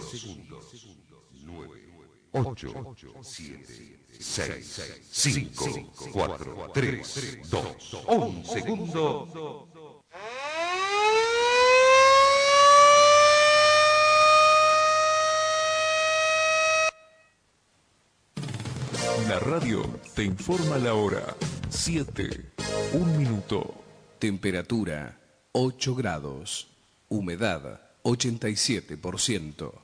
segundos. 9, 8, 7, 6, 5, 4, 3, 2, 1 segundo. La radio te informa la hora. 7, 1 minuto. Temperatura 8 grados. Humedad 87%.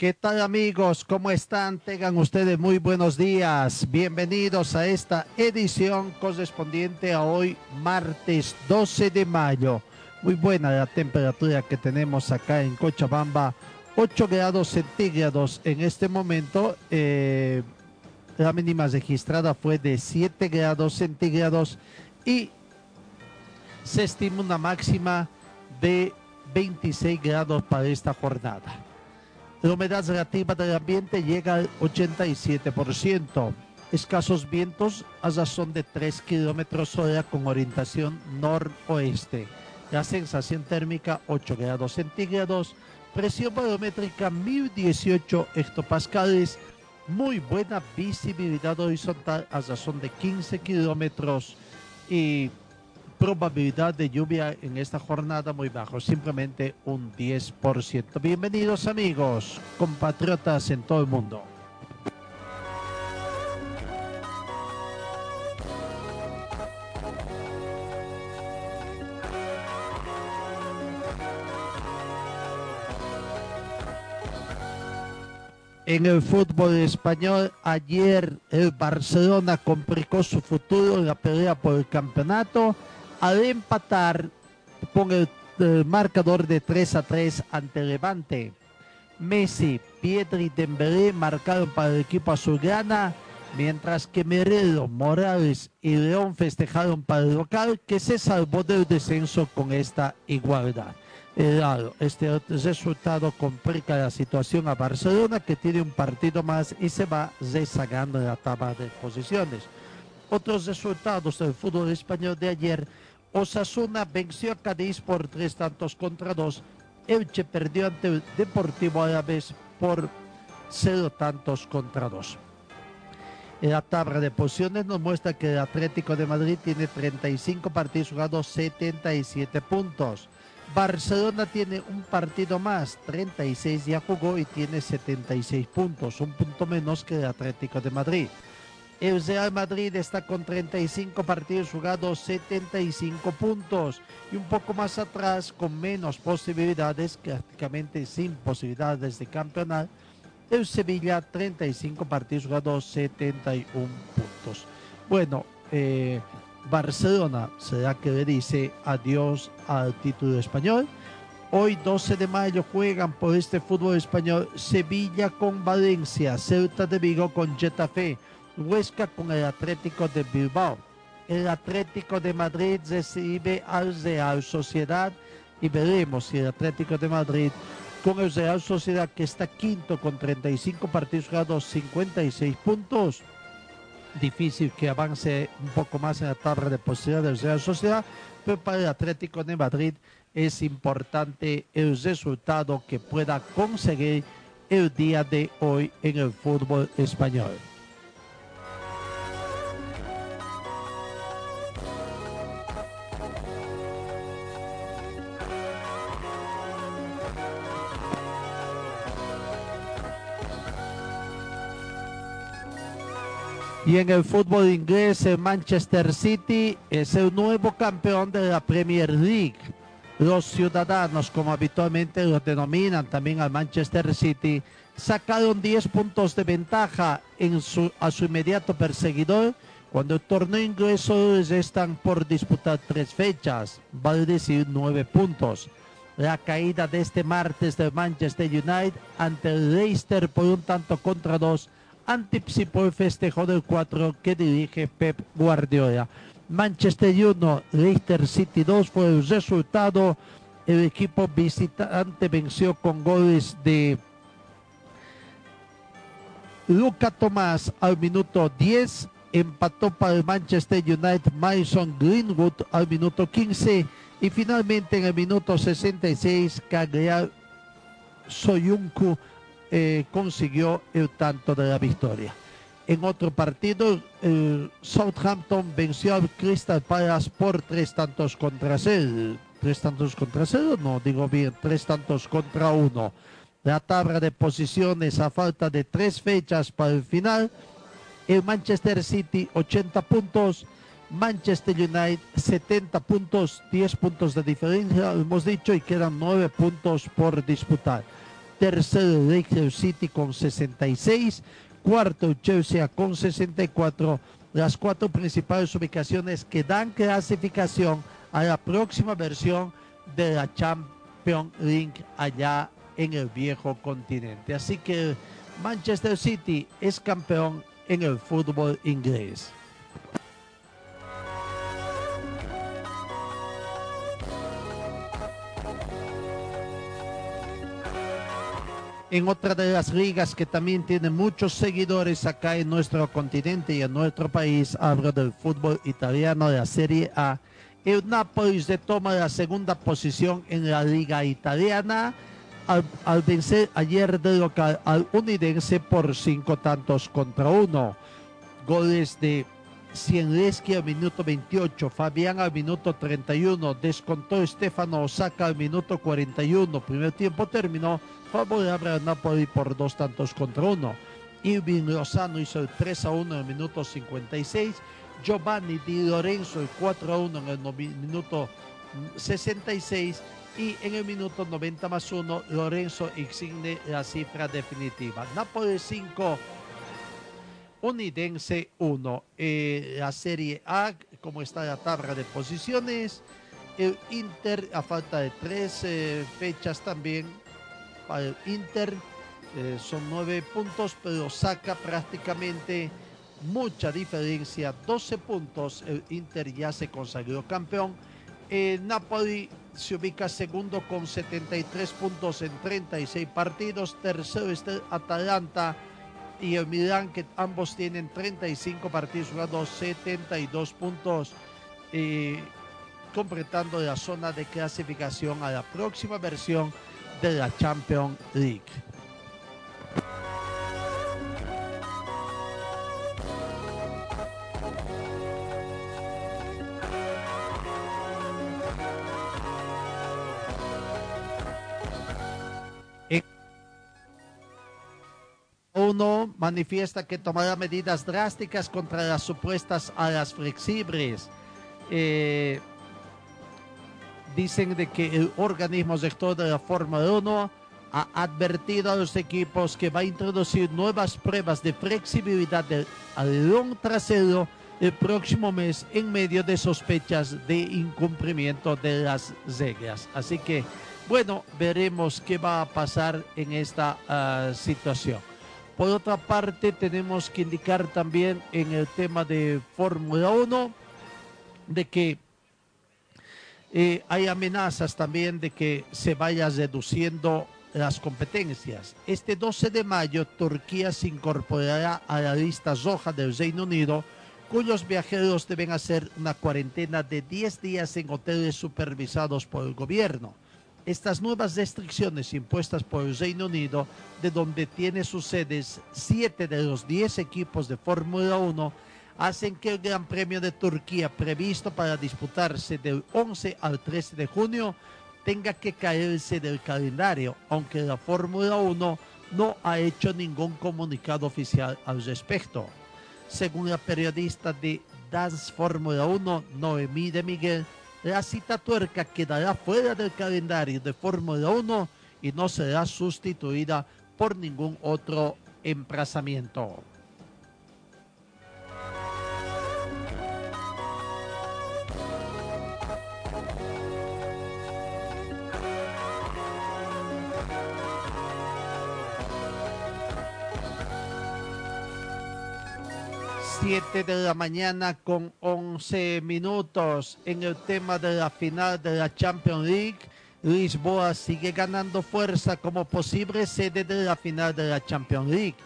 ¿Qué tal amigos? ¿Cómo están? Tengan ustedes muy buenos días. Bienvenidos a esta edición correspondiente a hoy, martes 12 de mayo. Muy buena la temperatura que tenemos acá en Cochabamba. 8 grados centígrados en este momento. Eh, la mínima registrada fue de 7 grados centígrados y se estima una máxima de 26 grados para esta jornada. La humedad relativa del ambiente llega al 87%. Escasos vientos a razón de 3 kilómetros hora con orientación noroeste. La sensación térmica 8 grados centígrados. Presión barométrica 1018 hectopascales. Muy buena visibilidad horizontal a razón de 15 kilómetros. Y probabilidad de lluvia en esta jornada muy bajo, simplemente un 10%. Bienvenidos amigos, compatriotas en todo el mundo. En el fútbol español, ayer el Barcelona complicó su futuro en la pelea por el campeonato al empatar con el, marcador de 3 a 3 ante Levante. Messi, Pietri y Dembélé marcaron para el equipo azulgrana, mientras que Merelo, Morales y León festejaron para el local que se salvó del descenso con esta igualdad. Claro, este resultado complica la situación a Barcelona que tiene un partido más y se va rezagando en la tabla de posiciones. Otros resultados del fútbol español de ayer Osasuna venció a Cádiz por tres tantos contra dos. Elche perdió ante el Deportivo Árabes por cero tantos contra dos. En la tabla de posiciones nos muestra que el Atlético de Madrid tiene 35 partidos jugados, 77 puntos. Barcelona tiene un partido más, 36 ya jugó y tiene 76 puntos, un punto menos que el Atlético de Madrid. El Real Madrid está con 35 partidos jugados, 75 puntos. Y un poco más atrás, con menos posibilidades, prácticamente sin posibilidades de campeonato, el Sevilla, 35 partidos jugados, 71 puntos. Bueno, eh, Barcelona será que le dice adiós al título español. Hoy 12 de mayo juegan por este fútbol español Sevilla con Valencia, Celta de Vigo con Getafe. Huesca con el Atlético de Bilbao. El Atlético de Madrid recibe al Real Sociedad y veremos si el Atlético de Madrid con el Real Sociedad que está quinto con 35 partidos jugados, 56 puntos. Difícil que avance un poco más en la tabla de posibilidad del Real Sociedad, pero para el Atlético de Madrid es importante el resultado que pueda conseguir el día de hoy en el fútbol español. Y en el fútbol inglés, el Manchester City es el nuevo campeón de la Premier League. Los ciudadanos, como habitualmente los denominan también al Manchester City, sacaron 10 puntos de ventaja en su, a su inmediato perseguidor cuando el torneo inglés solo les están por disputar tres fechas, vale decir nueve puntos. La caída de este martes del Manchester United ante el Leicester por un tanto contra dos anticipó el festejo del 4 que dirige Pep Guardiola. Manchester 1, Leicester City 2 fue el resultado. El equipo visitante venció con goles de Luca Tomás al minuto 10, empató para el Manchester United Mason Greenwood al minuto 15 y finalmente en el minuto 66 Cagliari Soyuncu eh, consiguió el tanto de la victoria. En otro partido, Southampton venció al Crystal Palace por tres tantos contra cero. Tres tantos contra cero, no digo bien, tres tantos contra uno. La tabla de posiciones a falta de tres fechas para el final. El Manchester City 80 puntos, Manchester United 70 puntos, 10 puntos de diferencia, hemos dicho, y quedan 9 puntos por disputar. Tercero, Leicester City con 66, cuarto, Chelsea con 64, las cuatro principales ubicaciones que dan clasificación a la próxima versión de la Champions League allá en el viejo continente. Así que Manchester City es campeón en el fútbol inglés. En otra de las ligas que también tiene muchos seguidores acá en nuestro continente y en nuestro país, hablo del fútbol italiano de la Serie A. El Napoli toma la segunda posición en la liga italiana al, vencer ayer de local al Unidense por cinco tantos contra uno. Goles de Cienleski al minuto 28, Fabián al minuto 31, descontó Stefano Osaka al minuto 41. Primer tiempo terminó favorable al Napoli por dos tantos contra uno. Irving Lozano hizo el 3 a 1 en el minuto 56. Giovanni Di Lorenzo el 4 a 1 en el minuto 66 y en el minuto 90 más 1 Lorenzo exige la cifra definitiva. Napoli 5, Unidense 1. Eh, la Serie A, como está la tabla de posiciones, el Inter a falta de tres eh, fechas también para el Inter. Eh, son nueve puntos, pero saca prácticamente mucha diferencia, 12 puntos. El Inter ya se consagró campeón. Napoli se ubica segundo con 73 puntos en 36 partidos. Tercero está Atalanta y el Milán, que ambos tienen 35 partidos jugados, 72 puntos, eh, completando la zona de clasificación a la próxima versión de la Champions League. Uno manifiesta que tomará medidas drásticas contra las supuestas alas flexibles. Eh, dicen de que el organismo sector de la Fórmula 1 ha advertido a los equipos que va a introducir nuevas pruebas de flexibilidad del alerón trasero el próximo mes en medio de sospechas de incumplimiento de las reglas. Así que, bueno, veremos qué va a pasar en esta uh, situación. Por otra parte, tenemos que indicar también en el tema de Fórmula 1 de que eh, hay amenazas también de que se vaya reduciendo las competencias. Este 12 de mayo, Turquía se incorporará a la lista roja del Reino Unido, cuyos viajeros deben hacer una cuarentena de 10 días en hoteles supervisados por el gobierno. Estas nuevas restricciones impuestas por el Reino Unido, de donde tiene sus sedes 7 de los 10 equipos de Fórmula 1, hacen que el Gran Premio de Turquía, previsto para disputarse del 11 al 13 de junio, tenga que caerse del calendario, aunque la Fórmula 1 no ha hecho ningún comunicado oficial al respecto. Según la periodista de Dance Fórmula 1, Noemí de Miguel, la cita tuerca quedará fuera del calendario de Fórmula 1 y no será sustituida por ningún otro emplazamiento. Siete de la mañana con 11 minutos en el tema de la final de la Champions League. Lisboa sigue ganando fuerza como posible sede de la final de la Champions League.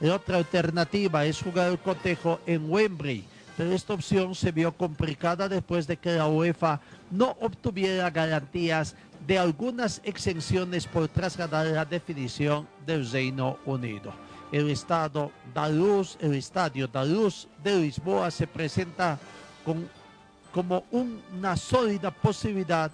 La otra alternativa es jugar el cotejo en Wembley, pero esta opción se vio complicada después de que la UEFA no obtuviera garantías de algunas exenciones por trasladar la definición del Reino Unido. El estado da luz, el estadio da luz de Lisboa se presenta como una sólida posibilidad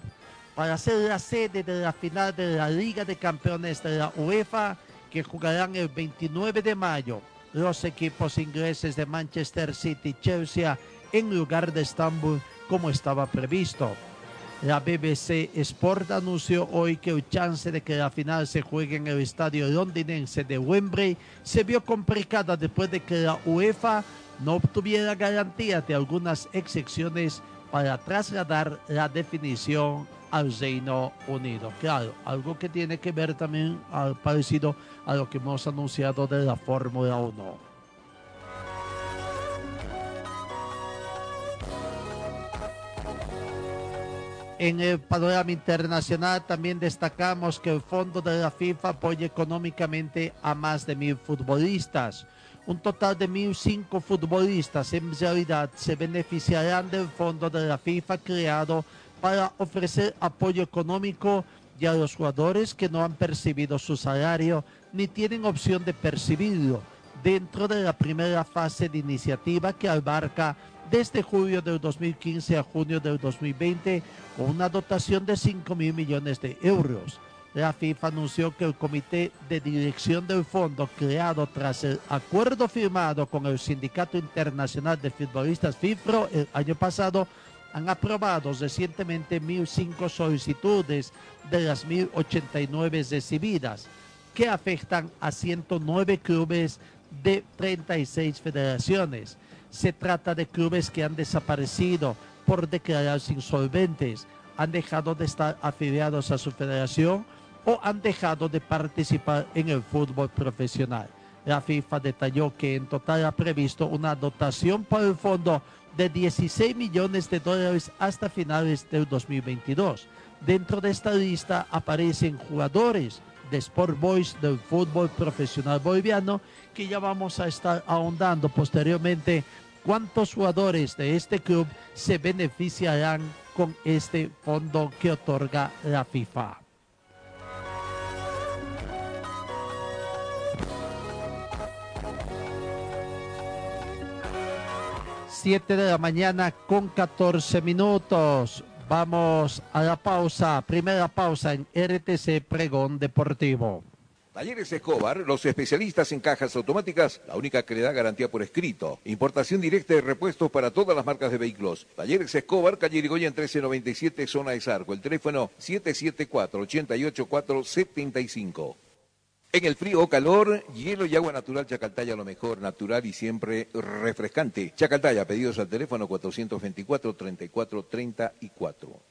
para ser la sede de la final de la Liga de Campeones de la UEFA que jugarán el 29 de mayo los equipos ingleses de Manchester City y Chelsea en lugar de Estambul como estaba previsto. La BBC Sport anunció hoy que el chance de que la final se juegue en el estadio londinense de Wembley se vio complicada después de que la UEFA no obtuviera garantías de algunas excepciones para trasladar la definición al Reino Unido. Claro, algo que tiene que ver también al parecido a lo que hemos anunciado de la Fórmula 1. En el panorama internacional también destacamos que el fondo de la FIFA apoya económicamente a más de mil futbolistas. Un total de 1.005 futbolistas en realidad se beneficiarán del fondo de la FIFA creado para ofrecer apoyo económico y a los jugadores que no han percibido su salario ni tienen opción de percibirlo dentro de la primera fase de iniciativa que abarca desde julio del 2015 a junio del 2020 con una dotación de 5 mil millones de euros. La FIFA anunció que el comité de dirección del fondo creado tras el acuerdo firmado con el Sindicato Internacional de Futbolistas FIFRO el año pasado han aprobado recientemente 1.005 solicitudes de las 1.089 recibidas, que afectan a 109 clubes de 36 federaciones. Se trata de clubes que han desaparecido por declararse insolventes, han dejado de estar afiliados a su federación o han dejado de participar en el fútbol profesional. La FIFA detalló que en total ha previsto una dotación para el fondo de 16 millones de dólares hasta finales del 2022. Dentro de esta lista aparecen jugadores de Sport Boys del fútbol profesional boliviano que ya vamos a estar ahondando posteriormente cuántos jugadores de este club se beneficiarán con este fondo que otorga la FIFA. Siete de la mañana con 14 minutos. Vamos a la pausa, primera pausa en RTC Pregón Deportivo. Talleres Escobar, los especialistas en cajas automáticas, la única que le da garantía por escrito. Importación directa de repuestos para todas las marcas de vehículos. Talleres Escobar, calle Irigoyen 1397, zona de Sarco. El teléfono 774-88475. En el frío o calor, hielo y agua natural Chacaltaya, lo mejor, natural y siempre refrescante. Chacaltaya, pedidos al teléfono 424-3434.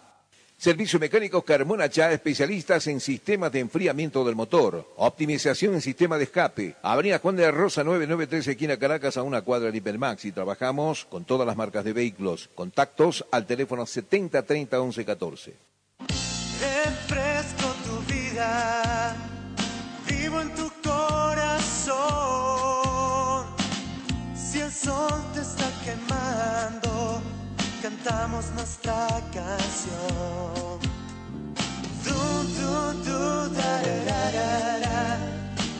Servicio Mecánico Carmona Chá, especialistas en sistemas de enfriamiento del motor. Optimización en sistema de escape. Avenida Juan de la Rosa 993, esquina Caracas, a una cuadra de Hipermax. Y trabajamos con todas las marcas de vehículos. Contactos al teléfono 70 30 11 14. Refresco tu vida, vivo en tu corazón. Si el sol te está cantamos nuestra canción. Tú, tú, tú, tararara.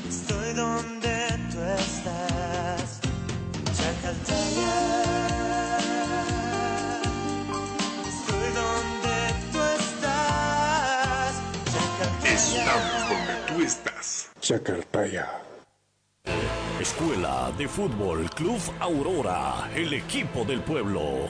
Estoy donde tú estás. Chacaltaya. Estoy donde tú estás. Chacaltaya. Estamos donde tú estás. Chacaltaya. Escuela de Fútbol Club Aurora, el equipo del pueblo.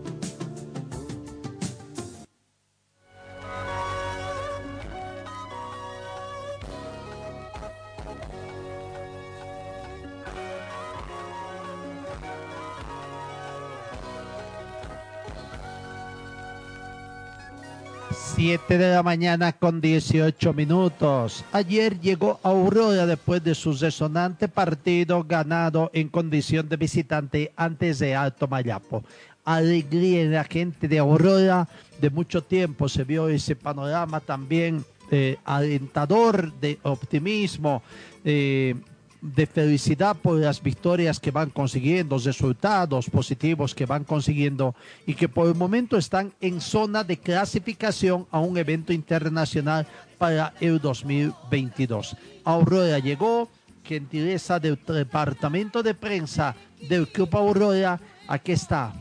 Siete de la mañana con 18 minutos. Ayer llegó Aurora después de su resonante partido ganado en condición de visitante antes de Alto Mayapo. Alegría en la gente de Aurora. De mucho tiempo se vio ese panorama también eh, alentador de optimismo. eh, de felicidad por las victorias que van consiguiendo, resultados positivos que van consiguiendo y que por el momento están en zona de clasificación a un evento internacional para el 2022. Aurora llegó, gentileza del departamento de prensa del Club Aurora, aquí está.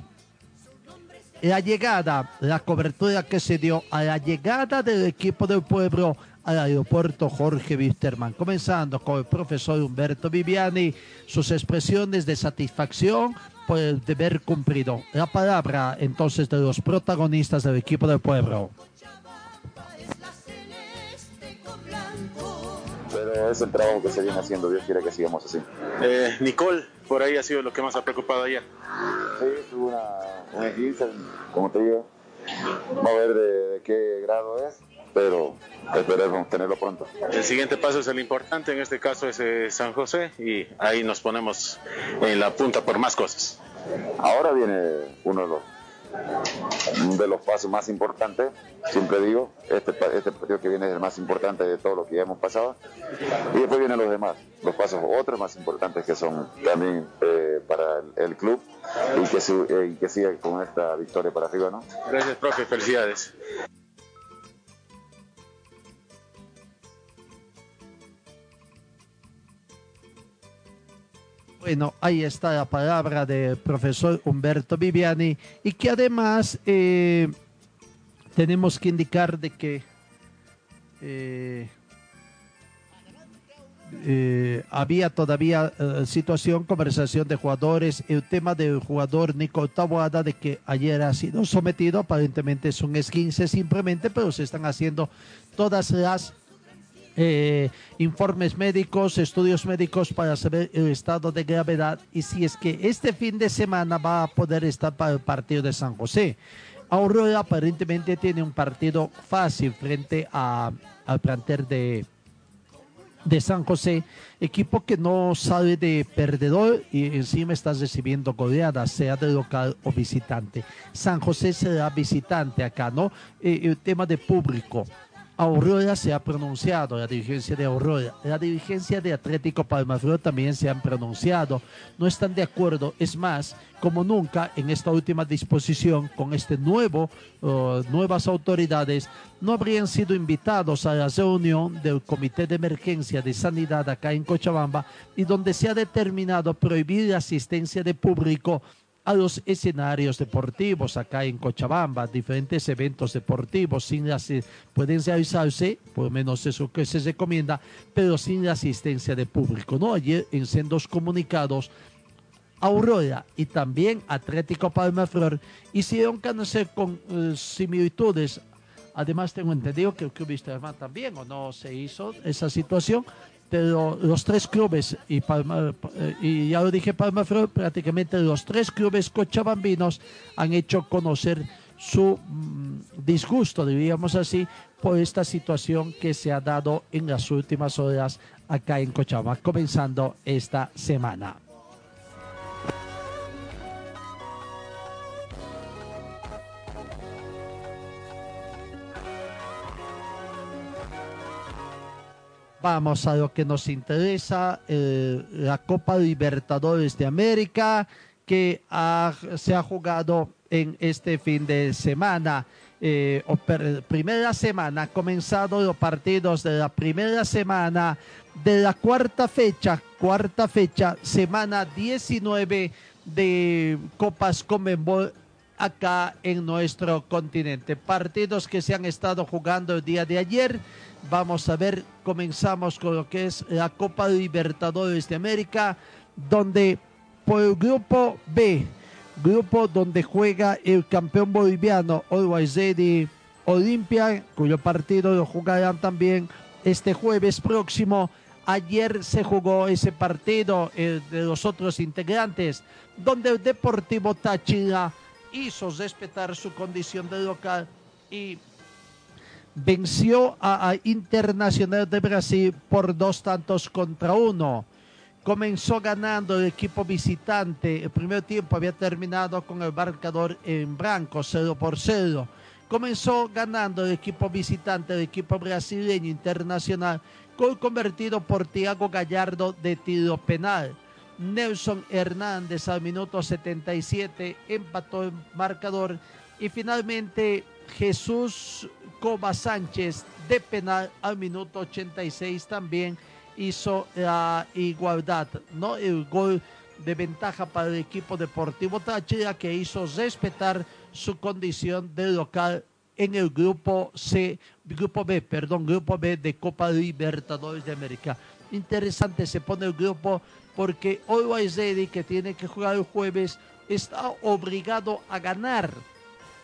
La llegada, la cobertura que se dio a la llegada del equipo del pueblo al aeropuerto Jorge Wisterman, comenzando con el profesor Humberto Viviani, sus expresiones de satisfacción por el deber cumplido. La palabra entonces de los protagonistas del equipo del pueblo. Pero es el trabajo que se viene haciendo, Dios quiere que sigamos así. Eh, Nicole, por ahí ha sido lo que más ha preocupado ayer. Sí, tuvo una, una como te digo, vamos a ver de, de qué grado es, pero esperemos tenerlo pronto. El siguiente paso es el importante, en este caso es eh, San José, y ahí nos ponemos en la punta por más cosas. Ahora viene uno de los de los pasos más importantes, siempre digo, este, este partido que viene es el más importante de todo lo que ya hemos pasado, y después vienen los demás, los pasos otros más importantes que son también eh, para el, el club y que, eh, y que siga con esta victoria para arriba, ¿no? Gracias, profe, felicidades. Bueno, ahí está la palabra del profesor Humberto Viviani y que además eh, tenemos que indicar de que eh, eh, había todavía situación, conversación de jugadores, el tema del jugador Nico Taboada de que ayer ha sido sometido, aparentemente es un esguince simplemente, pero se están haciendo todas las eh, informes médicos, estudios médicos para saber el estado de gravedad y si es que este fin de semana va a poder estar para el partido de San José. Aurora aparentemente tiene un partido fácil frente al plantel de, de San José, equipo que no sale de perdedor y encima está recibiendo goleadas, sea de local o visitante. San José será visitante acá, ¿no? Eh, el tema de público. Aurora se ha pronunciado, la dirigencia de Aurora, la dirigencia de Atlético Palmaflor también se han pronunciado. No están de acuerdo, es más, como nunca en esta última disposición con este nuevo, uh, nuevas autoridades, no habrían sido invitados a la reunión del Comité de Emergencia de Sanidad acá en Cochabamba y donde se ha determinado prohibir la asistencia de público a los escenarios deportivos acá en Cochabamba, diferentes eventos deportivos, sin pueden realizarse, por menos eso que se recomienda, pero sin la asistencia de público. ¿no? Ayer en sendos comunicados, Aurora y también Atlético Palma Flor hicieron conocer con eh, similitudes. Además, tengo entendido que el Club Wisterman también, o no se hizo esa situación, los tres clubes, y, eh, y ya lo dije Palma prácticamente los tres clubes cochabambinos han hecho conocer su mm, disgusto, diríamos así, por esta situación que se ha dado en las últimas horas acá en Cochabamba, comenzando esta semana. Vamos a lo que nos interesa, eh, la Copa Libertadores de América, que se ha jugado en este fin de semana. Eh, primera semana, comenzado los partidos de la primera semana de la cuarta fecha, cuarta fecha, semana 19 de Copas Comenbol acá en nuestro continente. Partidos que se han estado jugando el día de ayer. Vamos a ver, comenzamos con lo que es la Copa Libertadores de América, donde por el grupo B, grupo donde juega el campeón boliviano Always Ready Olimpia, cuyo partido lo jugarán también este jueves próximo. Ayer se jugó ese partido de los otros integrantes, donde el Deportivo Táchira hizo respetar su condición de local y venció a, Internacional de Brasil por dos tantos contra uno. Comenzó ganando el equipo visitante. El primer tiempo había terminado con el marcador en blanco, 0 por 0. Comenzó ganando el equipo visitante, el equipo brasileño internacional, convertido por Thiago Gallardo de tiro penal. Nelson Hernández al minuto 77 empató el marcador y finalmente Jesús Coba Sánchez de penal al minuto 86 también hizo la igualdad, ¿no? El gol de ventaja para el equipo deportivo Táchira que hizo respetar su condición de local en el grupo C, grupo B, perdón, grupo B de Copa Libertadores de América. Interesante se pone el grupo porque Always Ready, que tiene que jugar el jueves, está obligado a ganar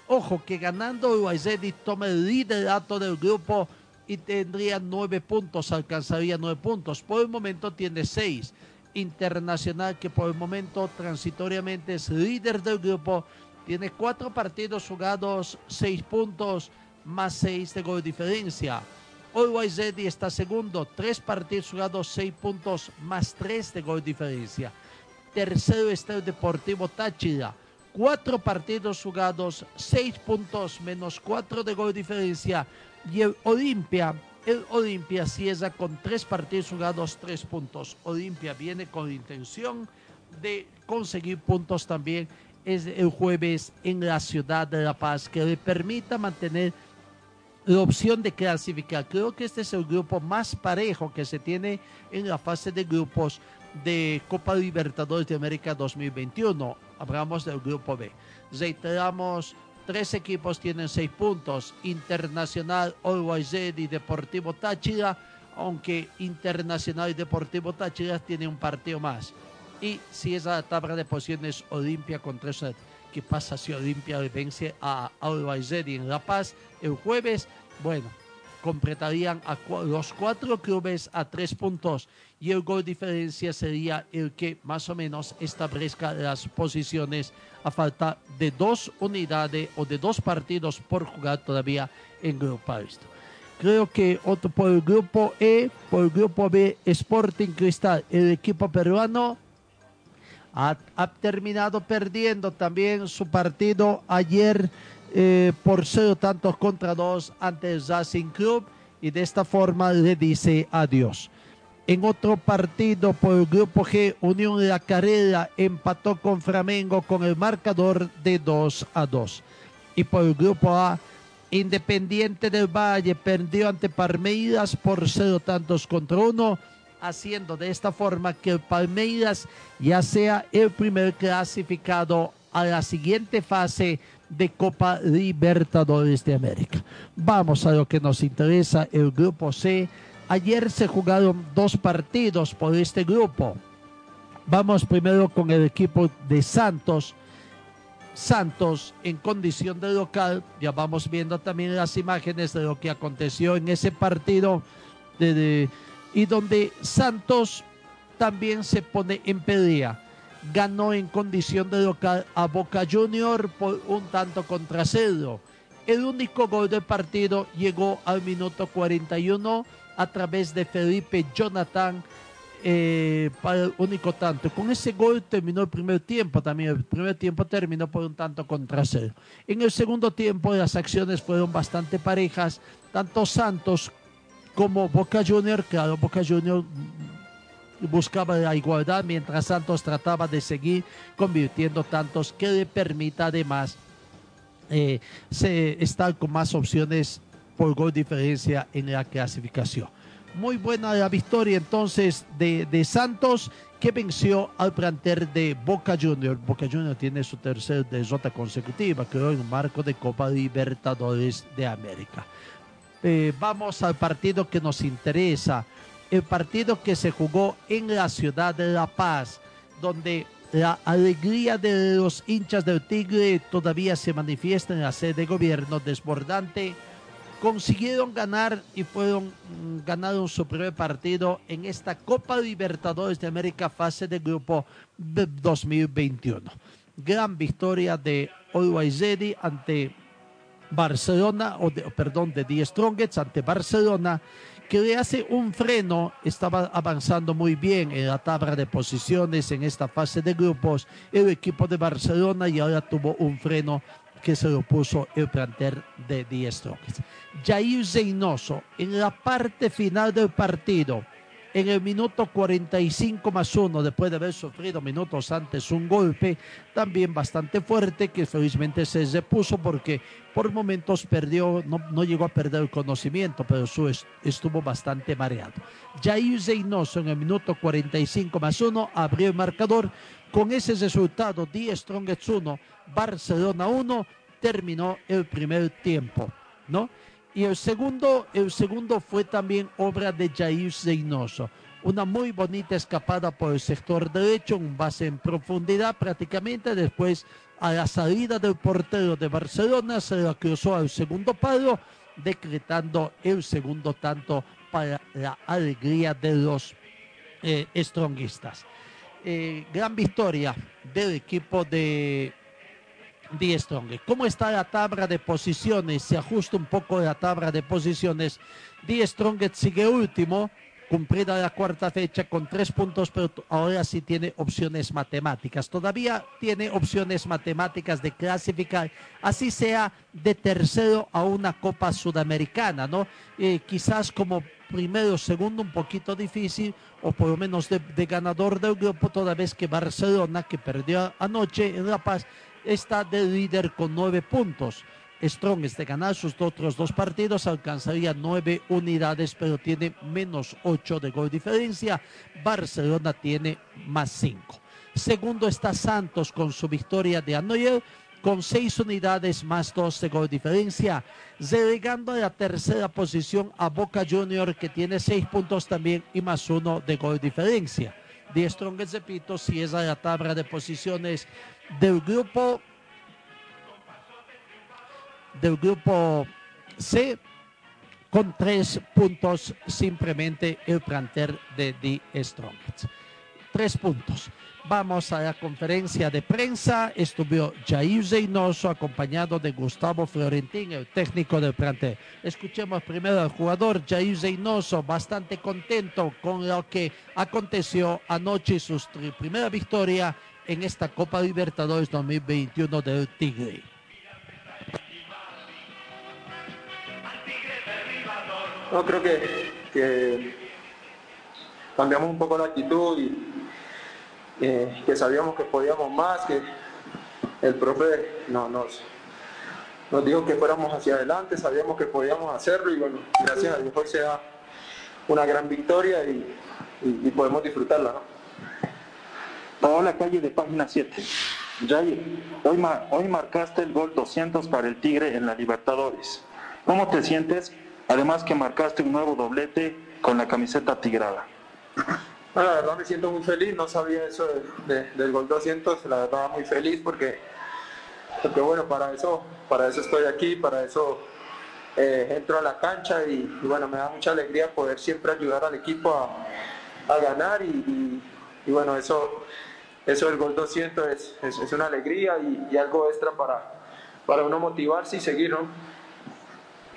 Ojo que ganando Uaizedi toma el liderato del grupo y tendría nueve puntos, alcanzaría nueve puntos. Por el momento tiene seis. Internacional que por el momento transitoriamente es líder del grupo. Tiene cuatro partidos jugados, seis puntos, más seis de gol diferencia. Always Ready está segundo, tres partidos jugados, seis puntos, más tres de gol diferencia. Tercero está el Deportivo Táchira cuatro partidos jugados, seis puntos menos cuatro de gol diferencia. Y el Olimpia, el Olimpia cierra con tres partidos jugados, tres puntos. Olimpia viene con intención de conseguir puntos también el jueves en la ciudad de La Paz, que le permita mantener la opción de clasificar. Creo que este es el grupo más parejo que se tiene en la fase de grupos de Copa Libertadores de América 2021. Hablamos del grupo B. Reiteramos, tres equipos tienen seis puntos. Internacional, Always y Deportivo Táchira, aunque Internacional y Deportivo Táchira tienen un partido más. Y si es la tabla de posiciones Olimpia con tres ¿Qué pasa si Olimpia vence a Always en La Paz el jueves? Bueno, completarían a los cuatro clubes a tres puntos y el gol diferencia sería el que más o menos establezca las posiciones a falta de dos unidades o de dos partidos por jugar todavía en grupo esto. Creo que otro por el grupo E, por el grupo B, Sporting Cristal, el equipo peruano ha, terminado perdiendo también su partido ayer eh, por cero tantos contra dos ante el Racing Club y de esta forma le dice adiós. En otro partido por el Grupo G, Unión la Carrera empató con Flamengo con el marcador de 2 a 2. Y por el Grupo A, Independiente del Valle perdió ante Palmeiras por cero tantos contra uno, haciendo de esta forma que Palmeiras ya sea el primer clasificado a la siguiente fase de Copa Libertadores de América. Vamos a lo que nos interesa, el Grupo C Ayer se jugaron dos partidos por este grupo. Vamos primero con el equipo de Santos. Santos en condición de local, ya vamos viendo también las imágenes de lo que aconteció en ese partido y donde Santos también se pone en pelea. Ganó en condición de local a Boca Junior por un tanto contra cero. El único gol del partido llegó al minuto 41 a través de Felipe Jonathan eh, para el único tanto. Con ese gol terminó el primer tiempo también. El primer tiempo terminó por un tanto contra cero. En el segundo tiempo las acciones fueron bastante parejas. Tanto Santos como Boca Junior, claro, Boca Junior buscaba la igualdad mientras Santos trataba de seguir convirtiendo tantos que le permita además eh, estar con más opciones por gol diferencia en la clasificación. Muy buena la victoria entonces de, de Santos que venció al planter de Boca Junior. Boca Junior tiene su tercera derrota consecutiva, creo, en marco de Copa Libertadores de América. Eh, vamos al partido que nos interesa, el partido que se jugó en la ciudad de La Paz, donde la alegría de los hinchas del Tigre todavía se manifiesta en la sede de gobierno desbordante consiguieron ganar y fueron mm, ganaron su primer partido en esta Copa Libertadores de América fase de grupo 2021. Gran victoria de Always ante Barcelona, o perdón, de Die Strongets ante Barcelona, que le hace un freno, estaba avanzando muy bien en la tabla de posiciones en esta fase de grupos, el equipo de Barcelona y ahora tuvo un freno que se lo puso el planter de Die Strongest. Jair Zeynoso, en la parte final del partido, en el minuto 45 más uno, después de haber sufrido minutos antes un golpe también bastante fuerte, que felizmente se repuso porque por momentos perdió, no, no llegó a perder el conocimiento, pero estuvo bastante mareado. Jair Zeynoso en el minuto 45 más uno abrió el marcador. Con ese resultado, Die Strongest 1, Barcelona 1, terminó el primer tiempo, ¿no? Y el segundo, el segundo fue también obra de Jair Zeynoso. Una muy bonita escapada por el sector derecho, un base en profundidad prácticamente. Después, a la salida del portero de Barcelona, se la cruzó al segundo palo, decretando el segundo tanto para la alegría de los eh. Eh, gran victoria del equipo de Die Strong. ¿Cómo está la tabla de posiciones? Se ajusta un poco la tabla de posiciones. Die Strong sigue último, cumplida la cuarta fecha con tres puntos, pero ahora sí tiene opciones matemáticas. Todavía tiene opciones matemáticas de clasificar, así sea de tercero a una Copa Sudamericana, ¿no? Eh, quizás como primero o segundo un poquito difícil, o por lo menos de, de ganador del grupo, toda vez que Barcelona, que perdió anoche en La Paz, está de líder con nueve puntos. Strong de ganar sus otros dos partidos alcanzaría nueve unidades, pero tiene menos ocho de gol diferencia. Barcelona tiene más cinco. Segundo está Santos con su victoria de anoche con seis unidades más dos de gol diferencia, relegando a la tercera posición a Boca Junior que tiene seis puntos también y más uno de gol diferencia. De Strongest, repito, si es la tabla de posiciones del grupo del grupo C con tres puntos simplemente el planter de The Strongest. Tres puntos. Vamos a la conferencia de prensa. Estuvo Jair Zeynoso acompañado de Gustavo Florentín, el técnico del plantel. Escuchemos primero al jugador Jair Zeynoso, bastante contento con lo que aconteció anoche, su primera victoria en esta Copa Libertadores 2021 del Tigre. No, creo que, cambiamos un poco la actitud y que sabíamos que podíamos más, que el profe no, nos, nos dijo que fuéramos hacia adelante, sabíamos que podíamos hacerlo y bueno, gracias a Dios hoy sea una gran victoria y, podemos disfrutarla. Paola Calle de página 7. Jair, hoy, hoy marcaste el gol 200 para el Tigre en la Libertadores. ¿Cómo te sientes? Además que marcaste un nuevo doblete con la camiseta tigrada. la verdad me siento muy feliz, no sabía eso del gol 200, la verdad muy feliz porque, porque bueno, para eso, para eso estoy aquí, para eso eh, entro a la cancha y, bueno, me da mucha alegría poder siempre ayudar al equipo a, ganar y, bueno, eso, eso del gol 200 es, es, una alegría y, algo extra para, para uno motivarse y seguir, ¿no?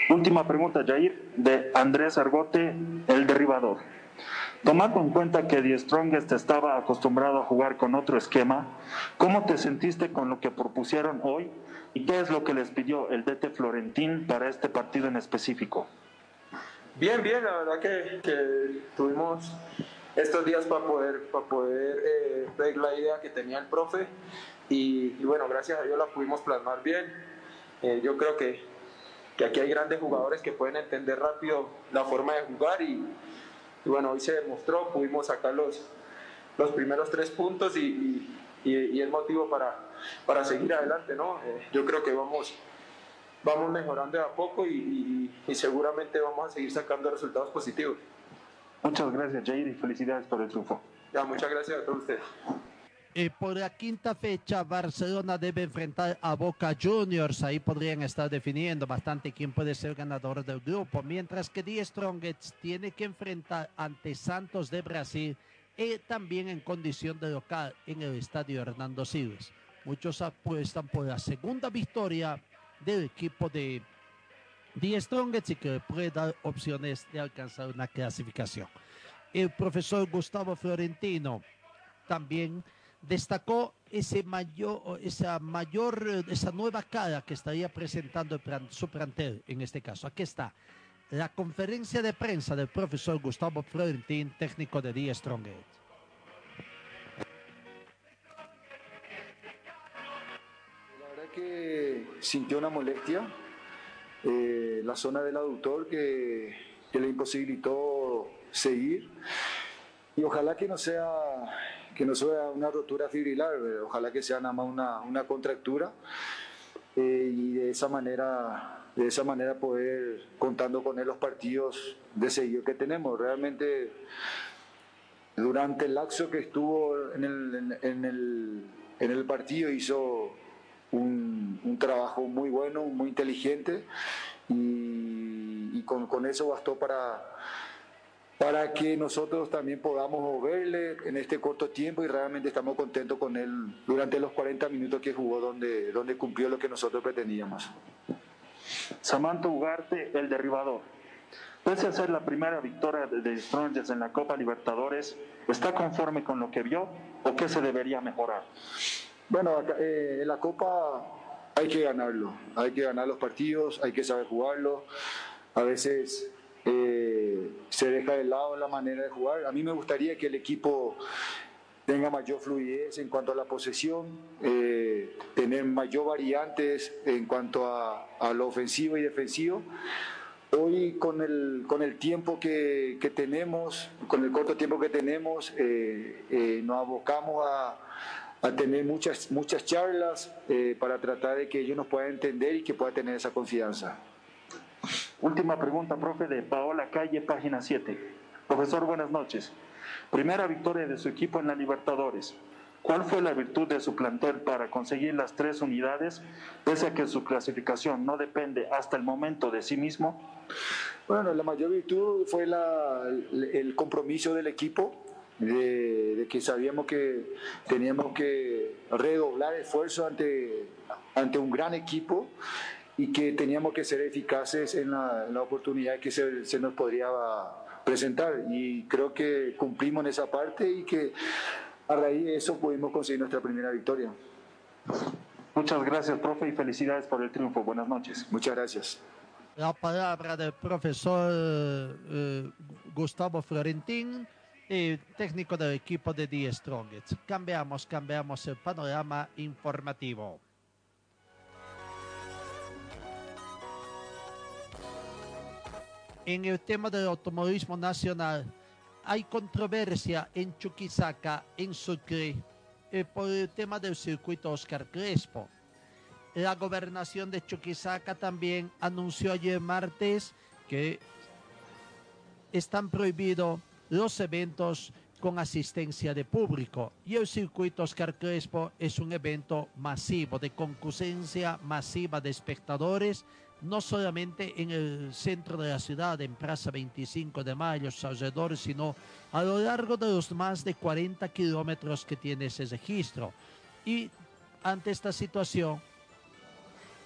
Última pregunta, Jair, de Andrés Argote, el derribador. Tomando en cuenta que The Strongest estaba acostumbrado a jugar con otro esquema, ¿cómo te sentiste con lo que propusieron hoy y qué es lo que les pidió el DT Florentín para este partido en específico? Bien, bien, la verdad que, tuvimos estos días para poder, para poder eh, ver la idea que tenía el profe y, bueno, gracias a Dios la pudimos plasmar bien. Eh, yo creo que, que aquí hay grandes jugadores que pueden entender rápido la forma de jugar y bueno, hoy se demostró, pudimos sacar los, los primeros tres puntos y, y, el motivo para, para seguir adelante, ¿no? Eh, yo creo que vamos, vamos mejorando de a poco y, seguramente vamos a seguir sacando resultados positivos. Muchas gracias, Jair, y felicidades por el triunfo. Ya, muchas gracias a todos ustedes. Eh, por la quinta fecha, Barcelona debe enfrentar a Boca Juniors. Ahí podrían estar definiendo bastante quién puede ser ganador del grupo. Mientras que Die Strongets tiene que enfrentar ante Santos de Brasil y también en condición de local en el estadio Hernando Siles. Muchos apuestan por la segunda victoria del equipo de Die Strongets y que puede dar opciones de alcanzar una clasificación. El profesor Gustavo Florentino también destacó ese mayor, esa nueva cara que estaría presentando su plantel en este caso. Aquí está la conferencia de prensa del profesor Gustavo Florentín, técnico de Die Strongest. La verdad que sintió una molestia, eh, la zona del aductor que, que le imposibilitó seguir y ojalá que no sea que no sea una rotura fibrilar, eh, ojalá que sea nada más una, una contractura eh, y de esa manera de esa manera poder contando con él los partidos de seguido que tenemos. Realmente durante el lapso que estuvo en el, en el, en el partido hizo un, un, trabajo muy bueno, muy inteligente y, con, con eso bastó para para que nosotros también podamos verle en este corto tiempo y realmente estamos contentos con él durante los 40 minutos que jugó donde, donde cumplió lo que nosotros pretendíamos. Samantha Ugarte, el derribador. Pese a ser la primera victoria de Strongers en la Copa Libertadores, ¿está conforme con lo que vio o qué se debería mejorar? Bueno, eh, en la Copa hay que ganarlo, hay que ganar los partidos, hay que saber jugarlo. A veces eh, se deja de lado la manera de jugar. A mí me gustaría que el equipo tenga mayor fluidez en cuanto a la posesión, eh, tener mayor variantes en cuanto a, lo ofensivo y defensivo. Hoy con el, con el tiempo que, que tenemos, con el corto tiempo que tenemos, nos abocamos a, a, tener muchas, muchas charlas para tratar de que ellos nos puedan entender y que puedan tener esa confianza. Última pregunta, profe, de Paola Calle, página 7. Profesor, buenas noches. Primera victoria de su equipo en la Libertadores. ¿Cuál fue la virtud de su plantel para conseguir las tres unidades, pese a que su clasificación no depende hasta el momento de sí mismo? Bueno, la mayor virtud fue el compromiso del equipo, de, de, que sabíamos que teníamos que redoblar esfuerzo ante, ante un gran equipo y que teníamos que ser eficaces en la, oportunidad que se, se, nos podría presentar. Y creo que cumplimos en esa parte y que a raíz de eso pudimos conseguir nuestra primera victoria. Muchas gracias, profe, y felicidades por el triunfo. Buenas noches. Muchas gracias. la palabra del profesor eh, Gustavo Florentín, técnico del equipo de The Strongest. Cambiamos, cambiamos el panorama informativo. En el tema del automovilismo nacional, hay controversia en Chuquisaca, en Sucre, eh, por el tema del circuito Oscar Crespo. La gobernación de Chuquisaca también anunció ayer martes que están prohibidos los eventos con asistencia de público y el circuito Oscar Crespo es un evento masivo de concurrencia masiva de espectadores no solamente en el centro de la ciudad, en Plaza 25 de Mayo, alrededores, sino a lo largo de los más de 40 kilómetros que tiene ese registro. Y ante esta situación,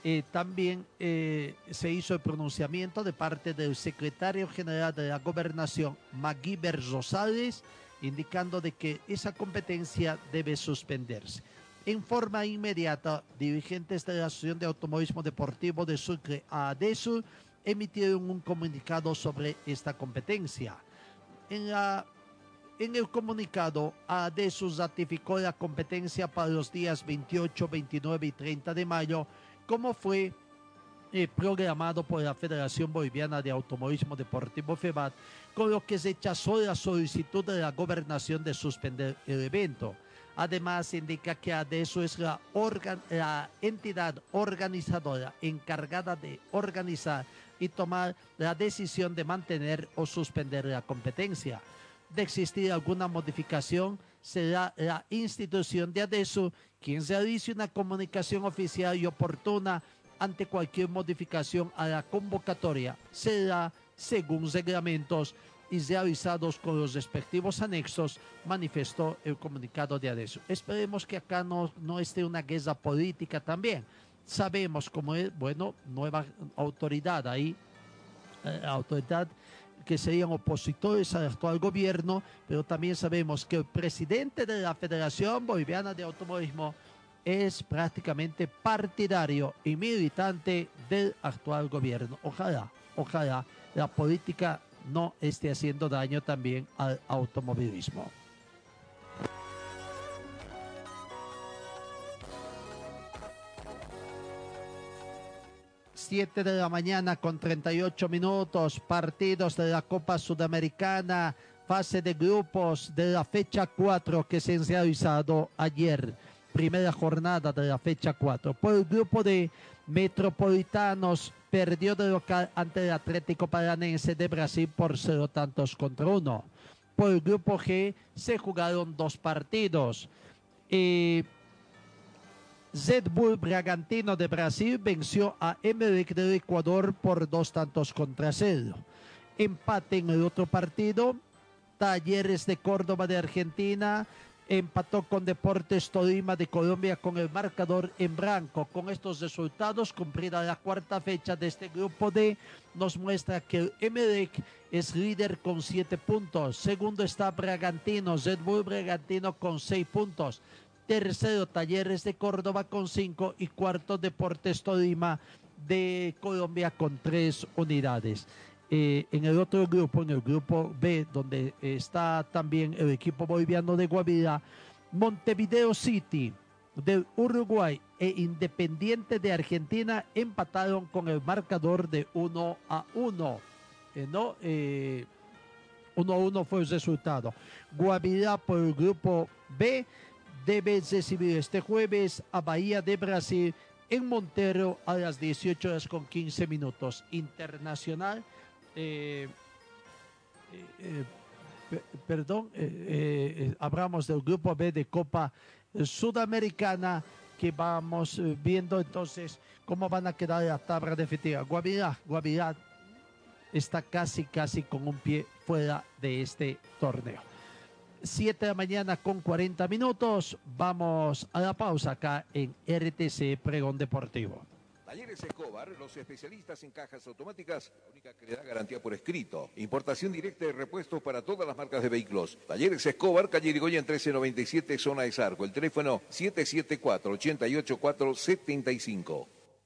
eh, también eh, se hizo el pronunciamiento de parte del secretario general de la gobernación, Maguiber Rosales, indicando de que esa competencia debe suspenderse. En forma inmediata, dirigentes de la Asociación de Automovilismo Deportivo de Sucre, ADESU, emitieron un comunicado sobre esta competencia. En, la, en el comunicado, ADESU ratificó la competencia para los días 28, 29 y 30 de mayo, como fue eh, programado por la Federación Boliviana de Automovilismo Deportivo FEBAT, con lo que se rechazó la solicitud de la gobernación de suspender el evento. Además, indica que ADESO es la, la entidad organizadora encargada de organizar y tomar la decisión de mantener o suspender la competencia. De existir alguna modificación, será la institución de ADESO quien realice una comunicación oficial y oportuna ante cualquier modificación a la convocatoria. Será según reglamentos y realizados con los respectivos anexos, manifestó el comunicado de ADESO. Esperemos que acá no, no esté una guerra política también. Sabemos cómo es, bueno, nueva autoridad ahí, eh, autoridad que serían opositores al actual gobierno, pero también sabemos que el presidente de la Federación Boliviana de Automovilismo es prácticamente partidario y militante del actual gobierno. Ojalá, ojalá la política no esté haciendo daño también al automovilismo. Siete de la mañana con 38 minutos, partidos de la Copa Sudamericana, fase de grupos de la fecha 4 que se han realizado ayer, primera jornada de la fecha 4. Por el grupo de Metropolitanos perdió de local ante el Atlético Paranense de Brasil por cero tantos contra uno. Por el grupo G se jugaron dos partidos. Eh, Bull Bragantino de Brasil venció a Emelec del Ecuador por dos tantos contra cero. Empate en el otro partido. Talleres de Córdoba de Argentina empató con Deportes Tolima de Colombia con el marcador en blanco. Con estos resultados, cumplida la cuarta fecha de este grupo D, nos muestra que el Emelec es líder con siete puntos. Segundo está Bragantino, Red Bragantino con seis puntos. Tercero, Talleres de Córdoba con cinco y cuarto, Deportes Tolima de Colombia con tres unidades. Eh, en el otro grupo, en el grupo B, donde está también el equipo boliviano de Guavirá, Montevideo City del Uruguay e Independiente de Argentina empataron con el marcador de 1 a 1. Eh, ¿no? Eh, 1 a 1 fue el resultado. Guavirá por el grupo B debe recibir este jueves a Bahía de Brasil en Montero a las 18 horas con 15 minutos. Internacional eh, eh, eh, perdón, hablamos del grupo B de Copa Sudamericana que vamos viendo entonces cómo van a quedar la tabla definitiva. Guavirá, Guavirá está casi, casi con un pie fuera de este torneo. Siete de la mañana con 40 minutos. Vamos a la pausa acá en RTC Pregón Deportivo. Talleres Escobar, los especialistas en cajas automáticas, la única que le da garantía por escrito. Importación directa de repuestos para todas las marcas de vehículos. Talleres Escobar, calle Irigoyen 1397, zona de Sarco. El teléfono 774-88475.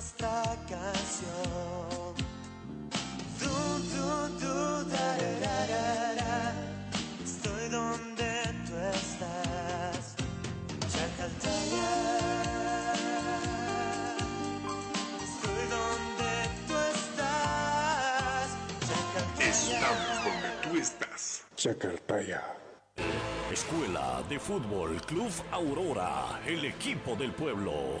nuestra canción. Du, du, du, da, da, da, da. Estoy donde tú estás. Chacaltaya. Estoy donde tú estás. Chacaltaya. Estamos donde tú estás. Chacartaya. Escuela de Fútbol Club Aurora, el equipo del pueblo.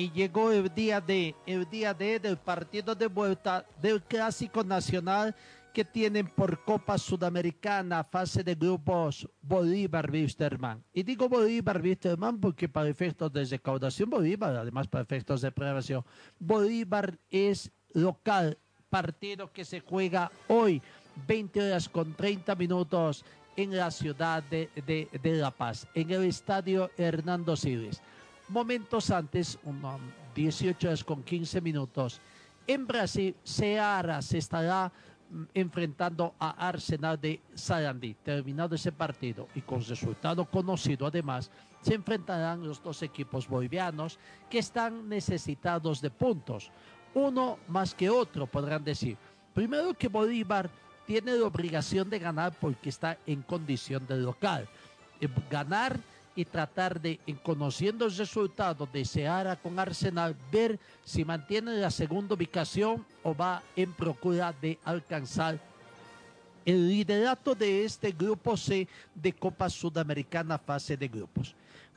Y llegó el día de el día de del partido de vuelta del clásico nacional que tienen por Copa Sudamericana fase de grupos Bolívar Wisterman. Y digo Bolívar Wisterman porque para efectos de recaudación Bolívar, además para efectos de prevención, Bolívar es local, partido que se juega hoy, 20 horas con 30 minutos en la ciudad de, de, de La Paz, en el estadio Hernando Siles momentos antes, unos 18 horas con 15 minutos, en Brasil, Seara se estará mm, enfrentando a Arsenal de Sarandí. Terminado ese partido y con resultado conocido además, se enfrentarán los dos equipos bolivianos que están necesitados de puntos. Uno más que otro, podrán decir. Primero que Bolívar tiene la obligación de ganar porque está en condición de local. Eh, Ganar y tratar de, en conociendo el resultado de Seara con Arsenal, ver si mantiene la segunda ubicación o va en procura de alcanzar el liderato de este grupo C de Copa Sudamericana fase de grupos.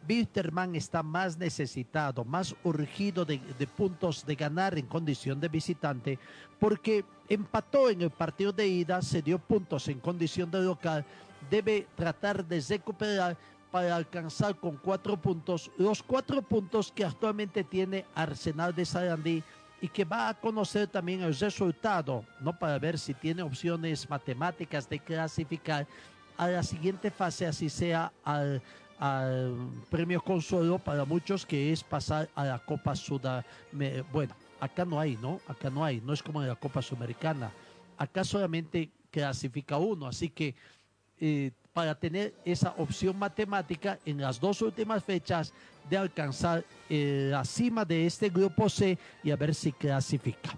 Wilterman está más necesitado, más urgido de, de, puntos de ganar en condición de visitante, porque empató en el partido de ida, se dio puntos en condición de local, debe tratar de recuperar para alcanzar con cuatro puntos los cuatro puntos que actualmente tiene Arsenal de Sarandí y que va a conocer también el resultado, no para ver si tiene opciones matemáticas de clasificar a la siguiente fase, así sea al, al premio consuelo para muchos que es pasar a la Copa Sudamericana. Bueno, acá no hay, ¿no? Acá no hay, no es como en la Copa Sudamericana. acá solamente clasifica uno, así que eh, para tener esa opción matemática en las dos últimas fechas de alcanzar eh, la cima de este grupo C y a ver si clasifica.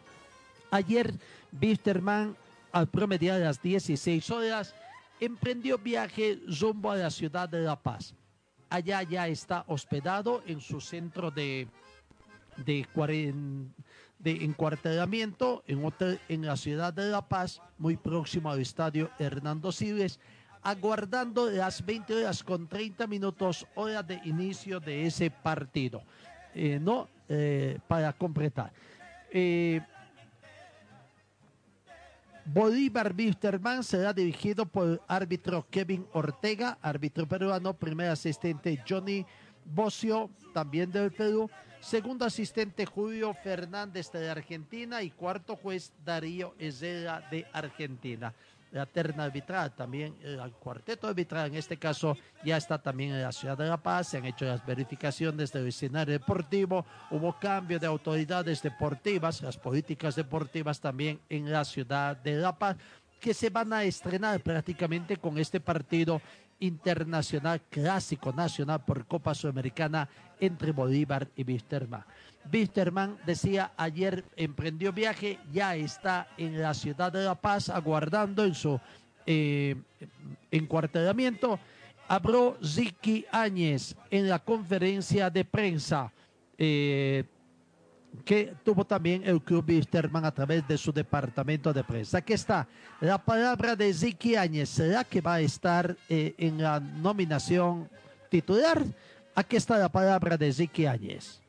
Ayer, Bisterman, al promediar las 16 horas, emprendió viaje rumbo a la ciudad de La Paz. Allá ya está hospedado en su centro de, de, encuartelamiento en, hotel, en la ciudad de La Paz, muy próximo al estadio Hernando Siles, aguardando las 20 horas con 30 minutos, hora de inicio de ese partido. Eh, no, eh, para completar. Eh, Bolívar Wisterman será dirigido por árbitro Kevin Ortega, árbitro peruano, primer asistente Johnny Bocio, también del Perú, segundo asistente Julio Fernández de Argentina y cuarto juez Darío Ezela de Argentina la terna arbitral, también el cuarteto arbitral en este caso ya está también en la ciudad de La Paz, se han hecho las verificaciones del escenario deportivo, hubo cambio de autoridades deportivas, las políticas deportivas también en la ciudad de La Paz, que se van a estrenar prácticamente con este partido internacional clásico nacional por Copa Sudamericana entre Bolívar y Wisterman. Wisterman decía ayer emprendió viaje, ya está en la ciudad de La Paz aguardando en su eh, encuartelamiento. Habló Ziki Áñez en la conferencia de prensa. Eh, que tuvo también el club Wisterman a través de su departamento de prensa. Aquí está la palabra de Ziki Áñez. ¿Será que va a estar eh, en la nominación titular? Aquí está la palabra de Ziki Áñez.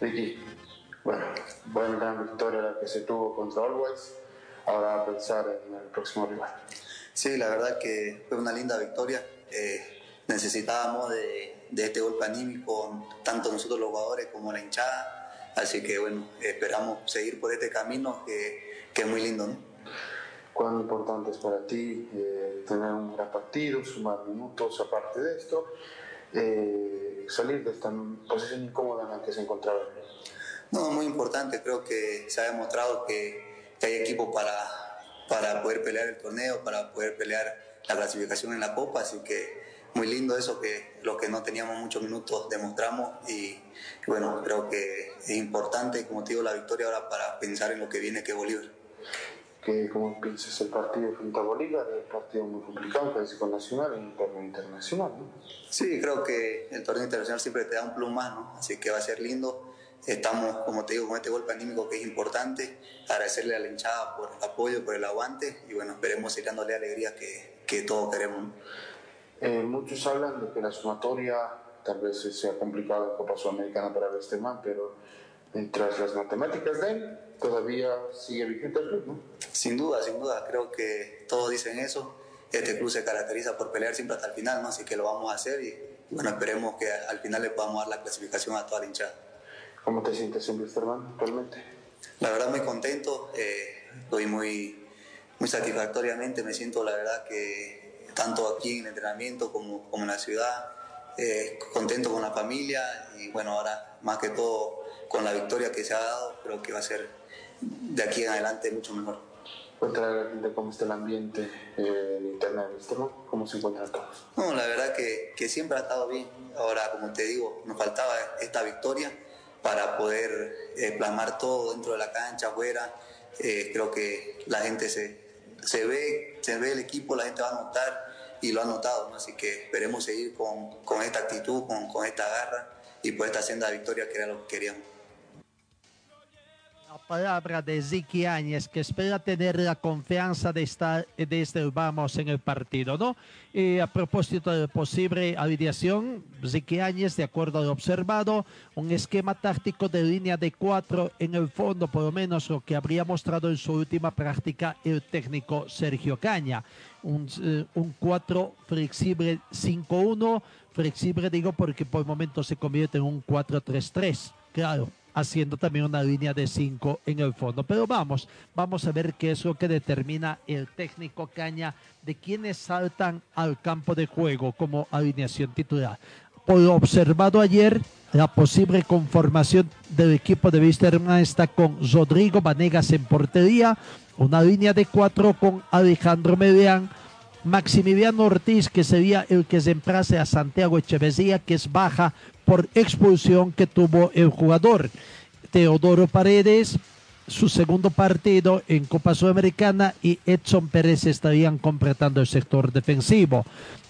Vicky, bueno, buena gran victoria la que se tuvo contra Always. Ahora a pensar en el próximo rival. Sí, la verdad que fue una linda victoria. Eh, necesitábamos de, de, este golpe anímico, tanto nosotros los jugadores como la hinchada. Así que bueno, esperamos seguir por este camino que, que es muy lindo. ¿no? ¿Cuán importante es para ti eh, tener un gran partido, sumar minutos aparte de esto? Eh, salir de esta posición incómoda en la que se encontraba? No, muy importante. Creo que se ha demostrado que, hay equipo para, para poder pelear el torneo, para poder pelear la clasificación en la Copa. Así que muy lindo eso que los que no teníamos muchos minutos demostramos y, bueno, creo que es importante, como te digo, la victoria ahora para pensar en lo que viene que Bolívar que como piensas el partido frente a Bolívar, es un partido muy complicado, con nacional y un torneo internacional, ¿no? Sí, creo que el torneo internacional siempre te da un plus más, ¿no? Así que va a ser lindo. Estamos, como te digo, con este golpe anímico que es importante, agradecerle a la hinchada por el apoyo, por el aguante y bueno, esperemos ir dándole alegría que, que todos queremos. Eh, muchos hablan de que la sumatoria tal vez sea complicada en Copa Sudamericana para man, pero mientras las matemáticas den, todavía sigue vigente el club, ¿no? Sin duda, sin duda, creo que todos dicen eso. Este club se caracteriza por pelear siempre hasta el final, ¿no? Así que lo vamos a hacer y, bueno, esperemos que al final le podamos dar la clasificación a toda la hinchada. ¿Cómo te sientes en hermano, actualmente? La verdad muy contento, eh, estoy muy, muy satisfactoriamente, me siento la verdad que tanto aquí en el entrenamiento como, como en la ciudad, eh, contento con la familia y bueno, ahora más que todo con la victoria que se ha dado, creo que va a ser de aquí en adelante mucho mejor. Cuéntale de cómo está el ambiente eh, interno de externo, cómo se encuentran todos. No, la verdad que, que, siempre ha estado bien. Ahora, como te digo, nos faltaba esta victoria para poder eh, plasmar todo dentro de la cancha, afuera. Eh, creo que la gente se, se, ve, se ve el equipo, la gente va a notar y lo ha notado, así que esperemos seguir con, con esta actitud, con, con esta garra y por esta senda de victoria que era lo que queríamos palabra de Ziki Áñez, que espera tener la confianza de estar desde el vamos en el partido, ¿no? a propósito de posible alineación, Ziki Áñez, de acuerdo a lo observado, un esquema táctico de línea de cuatro en el fondo, por lo menos lo que habría mostrado en su última práctica el técnico Sergio Caña. Un, eh, un 4 flexible 5-1, flexible digo porque por el momento se convierte en un 4-3-3, claro haciendo también una línea de cinco en el fondo. Pero vamos, vamos a ver qué es lo que determina el técnico Caña de quienes saltan al campo de juego como alineación titular. por observado ayer, la posible conformación del equipo de Wisterman está con Rodrigo Vanegas en portería, una línea de cuatro con Alejandro Medián, Maximiliano Ortiz, que sería el que reemplace a Santiago Echeverría, que es baja por expulsión que tuvo el jugador. Teodoro Paredes, su segundo partido en Copa Sudamericana y Edson Pérez estarían completando el sector defensivo.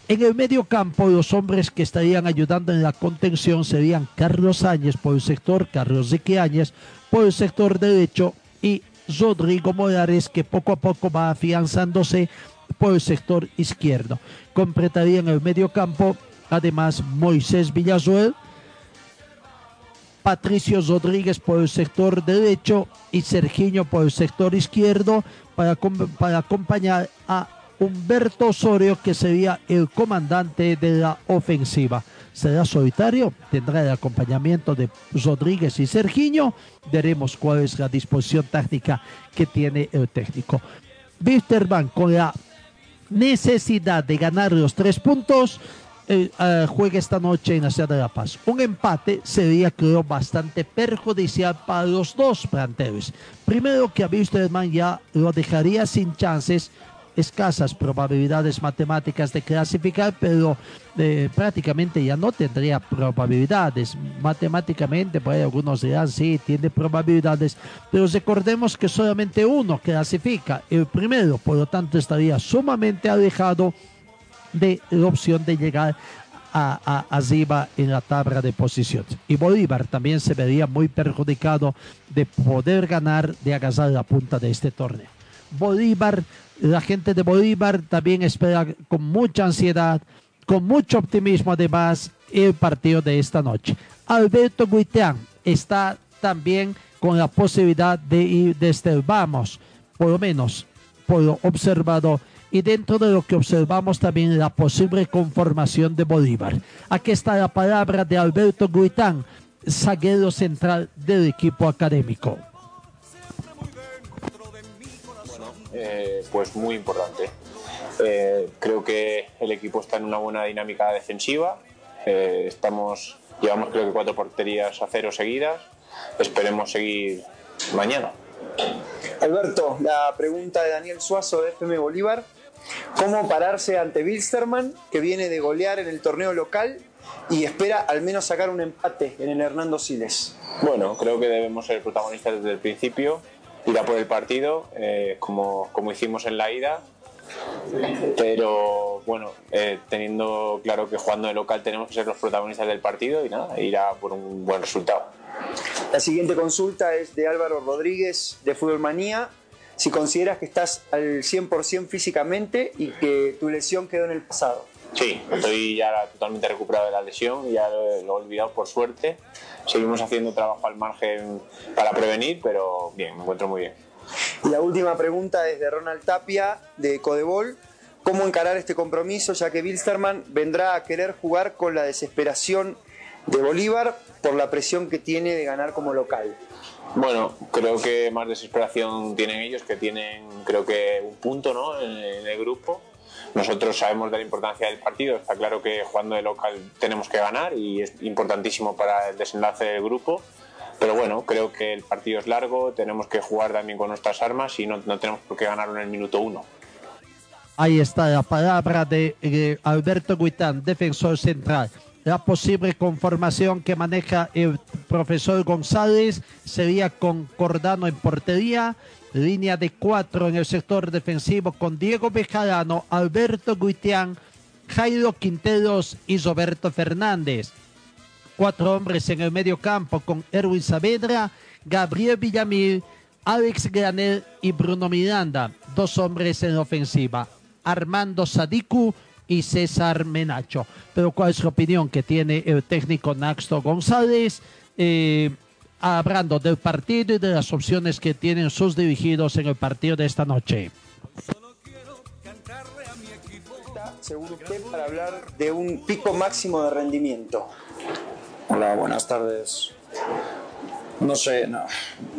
En el medio campo, los hombres que estarían ayudando en la contención serían Carlos Áñez por el sector, Carlos Áñez por el sector derecho y Rodrigo Morales, que poco a poco va afianzándose por el sector izquierdo. Completarían el medio campo, además, Moisés Villazuel, Patricio Rodríguez por el sector derecho y Sergiño por el sector izquierdo para, para acompañar a Humberto Osorio, que sería el comandante de la ofensiva. Será solitario, tendrá el acompañamiento de Rodríguez y Sergiño. Veremos cuál es la disposición táctica que tiene el técnico. Wisterman con la necesidad de ganar los tres puntos. Eh, eh, juega esta noche en la ciudad de La Paz. Un empate sería, creo, bastante perjudicial para los dos planteles. Primero que a Wisterman ya lo dejaría sin chances escasas probabilidades matemáticas de clasificar, pero eh, prácticamente ya no tendría probabilidades. Matemáticamente, pues algunos dirán, sí, tiene probabilidades, pero recordemos que solamente uno clasifica, el primero, por lo tanto estaría sumamente alejado de la opción de llegar a, a, arriba en la tabla de posiciones. Y Bolívar también se vería muy perjudicado de poder ganar, de agarrar la punta de este torneo. Bolívar la gente de Bolívar también espera con mucha ansiedad, con mucho optimismo además el partido de esta noche. Alberto Guiteán está también con la posibilidad de ir desde vamos, por lo menos por lo observado y dentro de lo que observamos también la posible conformación de Bolívar. Aquí está la palabra de Alberto Guitán, zaguero central del equipo académico. Eh, pues muy importante. Eh, creo que el equipo está en una buena dinámica defensiva. Eh, estamos, llevamos creo que cuatro porterías a cero seguidas. Esperemos seguir mañana. Alberto, la pregunta de Daniel Suazo de FM Bolívar. ¿Cómo pararse ante Wilstermann, que viene de golear en el torneo local y espera al menos sacar un empate en el Hernando Siles? Bueno, creo que debemos ser protagonistas desde el principio ir a por el partido, eh, como, como hicimos en la ida. Pero bueno, eh, teniendo claro que jugando de local tenemos que ser los protagonistas del partido y nada, ir por un buen resultado. La siguiente consulta es de Álvaro Rodríguez de Fútbol Manía. Si consideras que estás al 100% físicamente y que tu lesión quedó en el pasado. Sí, estoy ya totalmente recuperado de la lesión, ya lo, he olvidado por suerte. Seguimos haciendo trabajo al margen para prevenir, pero bien, me encuentro muy bien. Y la última pregunta es de Ronald Tapia, de Codebol. ¿Cómo encarar este compromiso, ya que Wilstermann vendrá a querer jugar con la desesperación de Bolívar por la presión que tiene de ganar como local? Bueno, creo que más desesperación tienen ellos, que tienen creo que un punto ¿no? en el grupo nosotros sabemos de la importancia del partido, está claro que jugando de local tenemos que ganar y es importantísimo para el desenlace del grupo. Pero bueno, creo que el partido es largo, tenemos que jugar también con nuestras armas y no, tenemos por qué ganarlo en el minuto uno. Ahí está la palabra de Alberto Guitán, defensor central. La posible conformación que maneja el profesor González sería con Cordano en portería, Línea de cuatro en el sector defensivo con Diego Bejarano, Alberto Guitián, Jairo Quinteros y Roberto Fernández. Cuatro hombres en el medio campo con Erwin Saavedra, Gabriel Villamil, Alex Granel y Bruno Miranda. Dos hombres en ofensiva, Armando Sadiku y César Menacho. Pero ¿cuál es la opinión que tiene el técnico Naxto González? Eh, hablando del partido y de las opciones que tienen sus dirigidos en el partido de esta noche. Según usted, para hablar de un pico máximo de rendimiento. Hola, buenas tardes. No sé,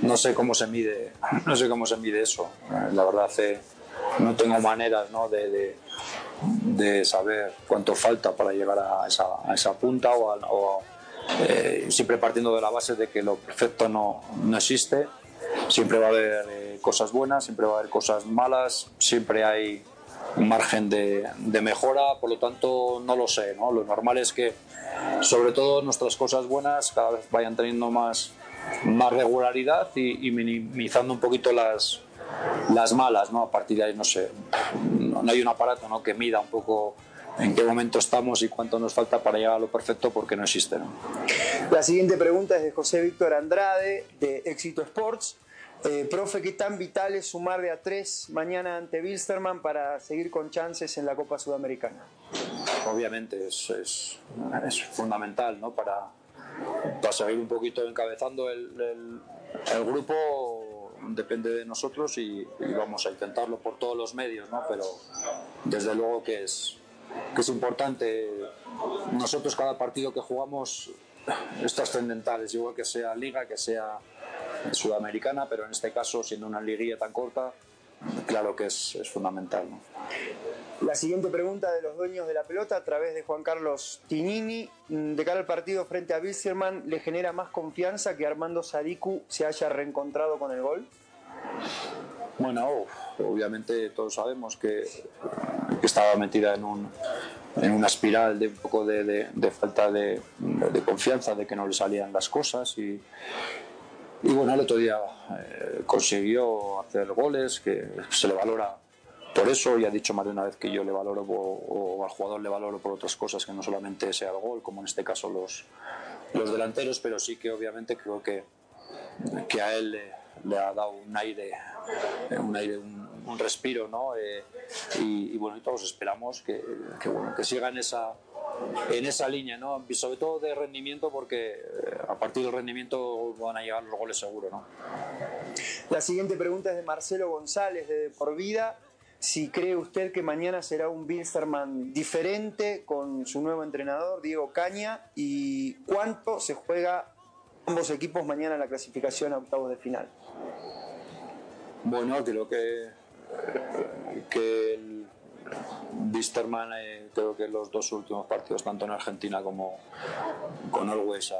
no, sé cómo se mide, no sé cómo se mide eso. La verdad, eh, no tengo maneras ¿no? de, de saber cuánto falta para llegar a esa, a esa punta o, a- o, eh, siempre partiendo de la base de que lo perfecto no, no existe. Siempre va a haber eh, cosas buenas, siempre va a haber cosas malas, siempre hay un margen de, de mejora, por lo tanto no lo sé. ¿no? Lo normal es que sobre todo nuestras cosas buenas cada vez vayan teniendo más, más regularidad y, y minimizando un poquito las, las malas, ¿no? A partir de ahí, no sé, hay un aparato ¿no? que mida un poco en qué momento estamos y cuánto nos falta para llegar a lo perfecto porque no existe, ¿no? La siguiente pregunta es de José Víctor Andrade, de Éxito Sports. Eh, profe, ¿qué tan vital es sumar de a tres mañana ante Wilstermann para seguir con chances en la Copa Sudamericana? Obviamente es, es, es fundamental, ¿no? Para, para seguir un poquito encabezando el, el- el grupo depende de nosotros y, vamos a intentarlo por todos los medios, ¿no? Pero desde luego que es, que es importante. Nosotros cada partido que jugamos es trascendental, es igual que sea liga, que sea sudamericana, pero en este caso, siendo una liguilla tan corta, claro que es, es fundamental. La siguiente pregunta de los dueños de la pelota a través de Juan Carlos Tinini. De cara al partido frente a Wilstermann, ¿le genera más confianza que Armando Sadiku se haya reencontrado con el gol? Bueno, obviamente todos sabemos que, que estaba metida en, un, en una espiral de un poco de, de- de falta de, de confianza, de que no le salían las cosas y, y bueno, el otro día eh, consiguió hacer goles, que se le valora por eso y ha dicho más de una vez que yo le valoro o, al jugador le valoro por otras cosas que no solamente sea el gol, como en este caso los, los delanteros, pero sí que obviamente creo que, que a él le, ha dado un aire, un, aire, un, un respiro, ¿no? Eh, y, bueno, y todos esperamos que, que, bueno, siga en esa, en esa línea, ¿no? Y sobre todo de rendimiento, porque eh, a partir del rendimiento van a llegar los goles seguro, ¿no? La siguiente pregunta es de Marcelo González de Por Vida. Si cree usted que mañana será un Wilstermann diferente con su nuevo entrenador, Diego Caña, y cuánto se juega ambos equipos mañana en la clasificación a octavos de final. Bueno, creo que, que el Wisterman, eh, creo que los dos últimos partidos, tanto en Argentina como con Always,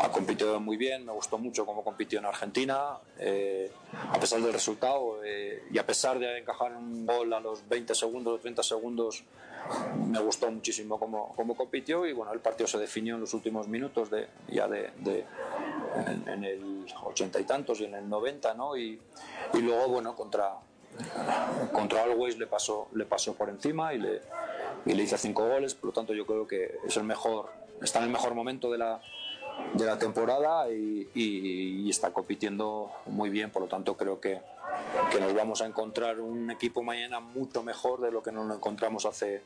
ha competido muy bien. Me gustó mucho cómo compitió en Argentina, eh, a pesar del resultado eh, y a pesar de encajar un gol a los 20 segundos o 30 segundos. Me gustó muchísimo cómo, cómo compitió y bueno, el partido se definió en los últimos minutos de, ya de, de- en, en el ochenta y tantos y en el 90, ¿no? Y, y luego, bueno, contra, contra Always le pasó, le pasó por encima y le, y le hizo cinco goles, por lo tanto yo creo que es el mejor, está en el mejor momento de la, de la temporada y, está compitiendo muy bien, por lo tanto creo que, que nos vamos a encontrar un equipo mañana mucho mejor de lo que nos encontramos hace,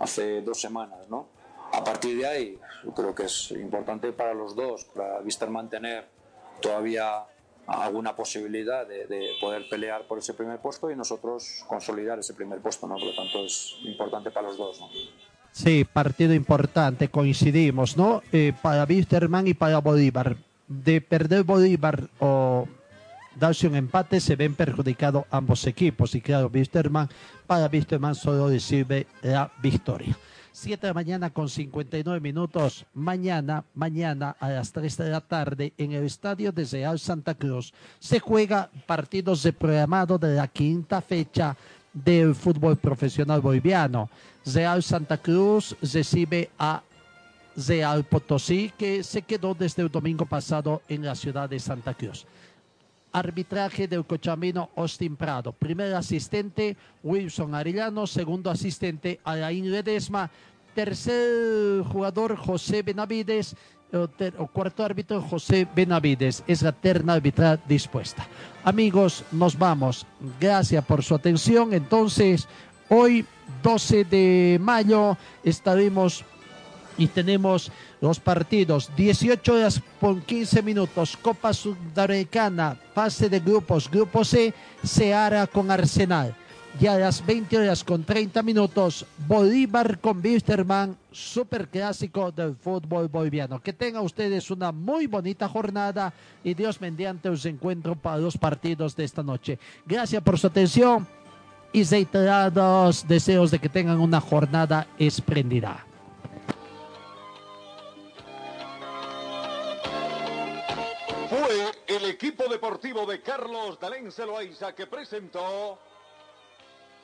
hace dos semanas, ¿no? A partir de ahí, creo que es importante para los dos, para Víster mantener todavía alguna posibilidad de, de poder pelear por ese primer puesto y nosotros consolidar ese primer puesto, ¿no? Por lo tanto, es importante para los dos. Sí, partido importante, coincidimos, ¿no? Eh, para Wisterman y para Bolívar. De perder Bolívar o darse un empate, se ven perjudicados ambos equipos. Y claro, Wisterman, para Wisterman solo le sirve la victoria. 7 de la mañana con 59 minutos. Mañana, mañana a las 3 de la tarde en el estadio de Real Santa Cruz se juega partidos de programado de la quinta fecha del fútbol profesional boliviano. Real Santa Cruz recibe a Real Potosí que se quedó desde el domingo pasado en la ciudad de Santa Cruz. Arbitraje del cochamino Austin Prado. Primer asistente Wilson Arellano. Segundo asistente Alain Ledesma. Tercer jugador José Benavides. O, cuarto árbitro José Benavides. Es la terna arbitral dispuesta. Amigos, nos vamos. Gracias por su atención. Entonces, hoy 12 de mayo estaremos y tenemos los partidos 18 horas por 15 minutos Copa Sudamericana fase de grupos Grupo C Seara con Arsenal y a las 20 horas con 30 minutos Bolívar con Wisterman superclásico del fútbol boliviano que tengan ustedes una muy bonita jornada y Dios mediante os encuentro para los partidos de esta noche gracias por su atención y reiterados deseos de que tengan una jornada espléndida. Fue el equipo deportivo de Carlos Dalén Celoaiza que presentó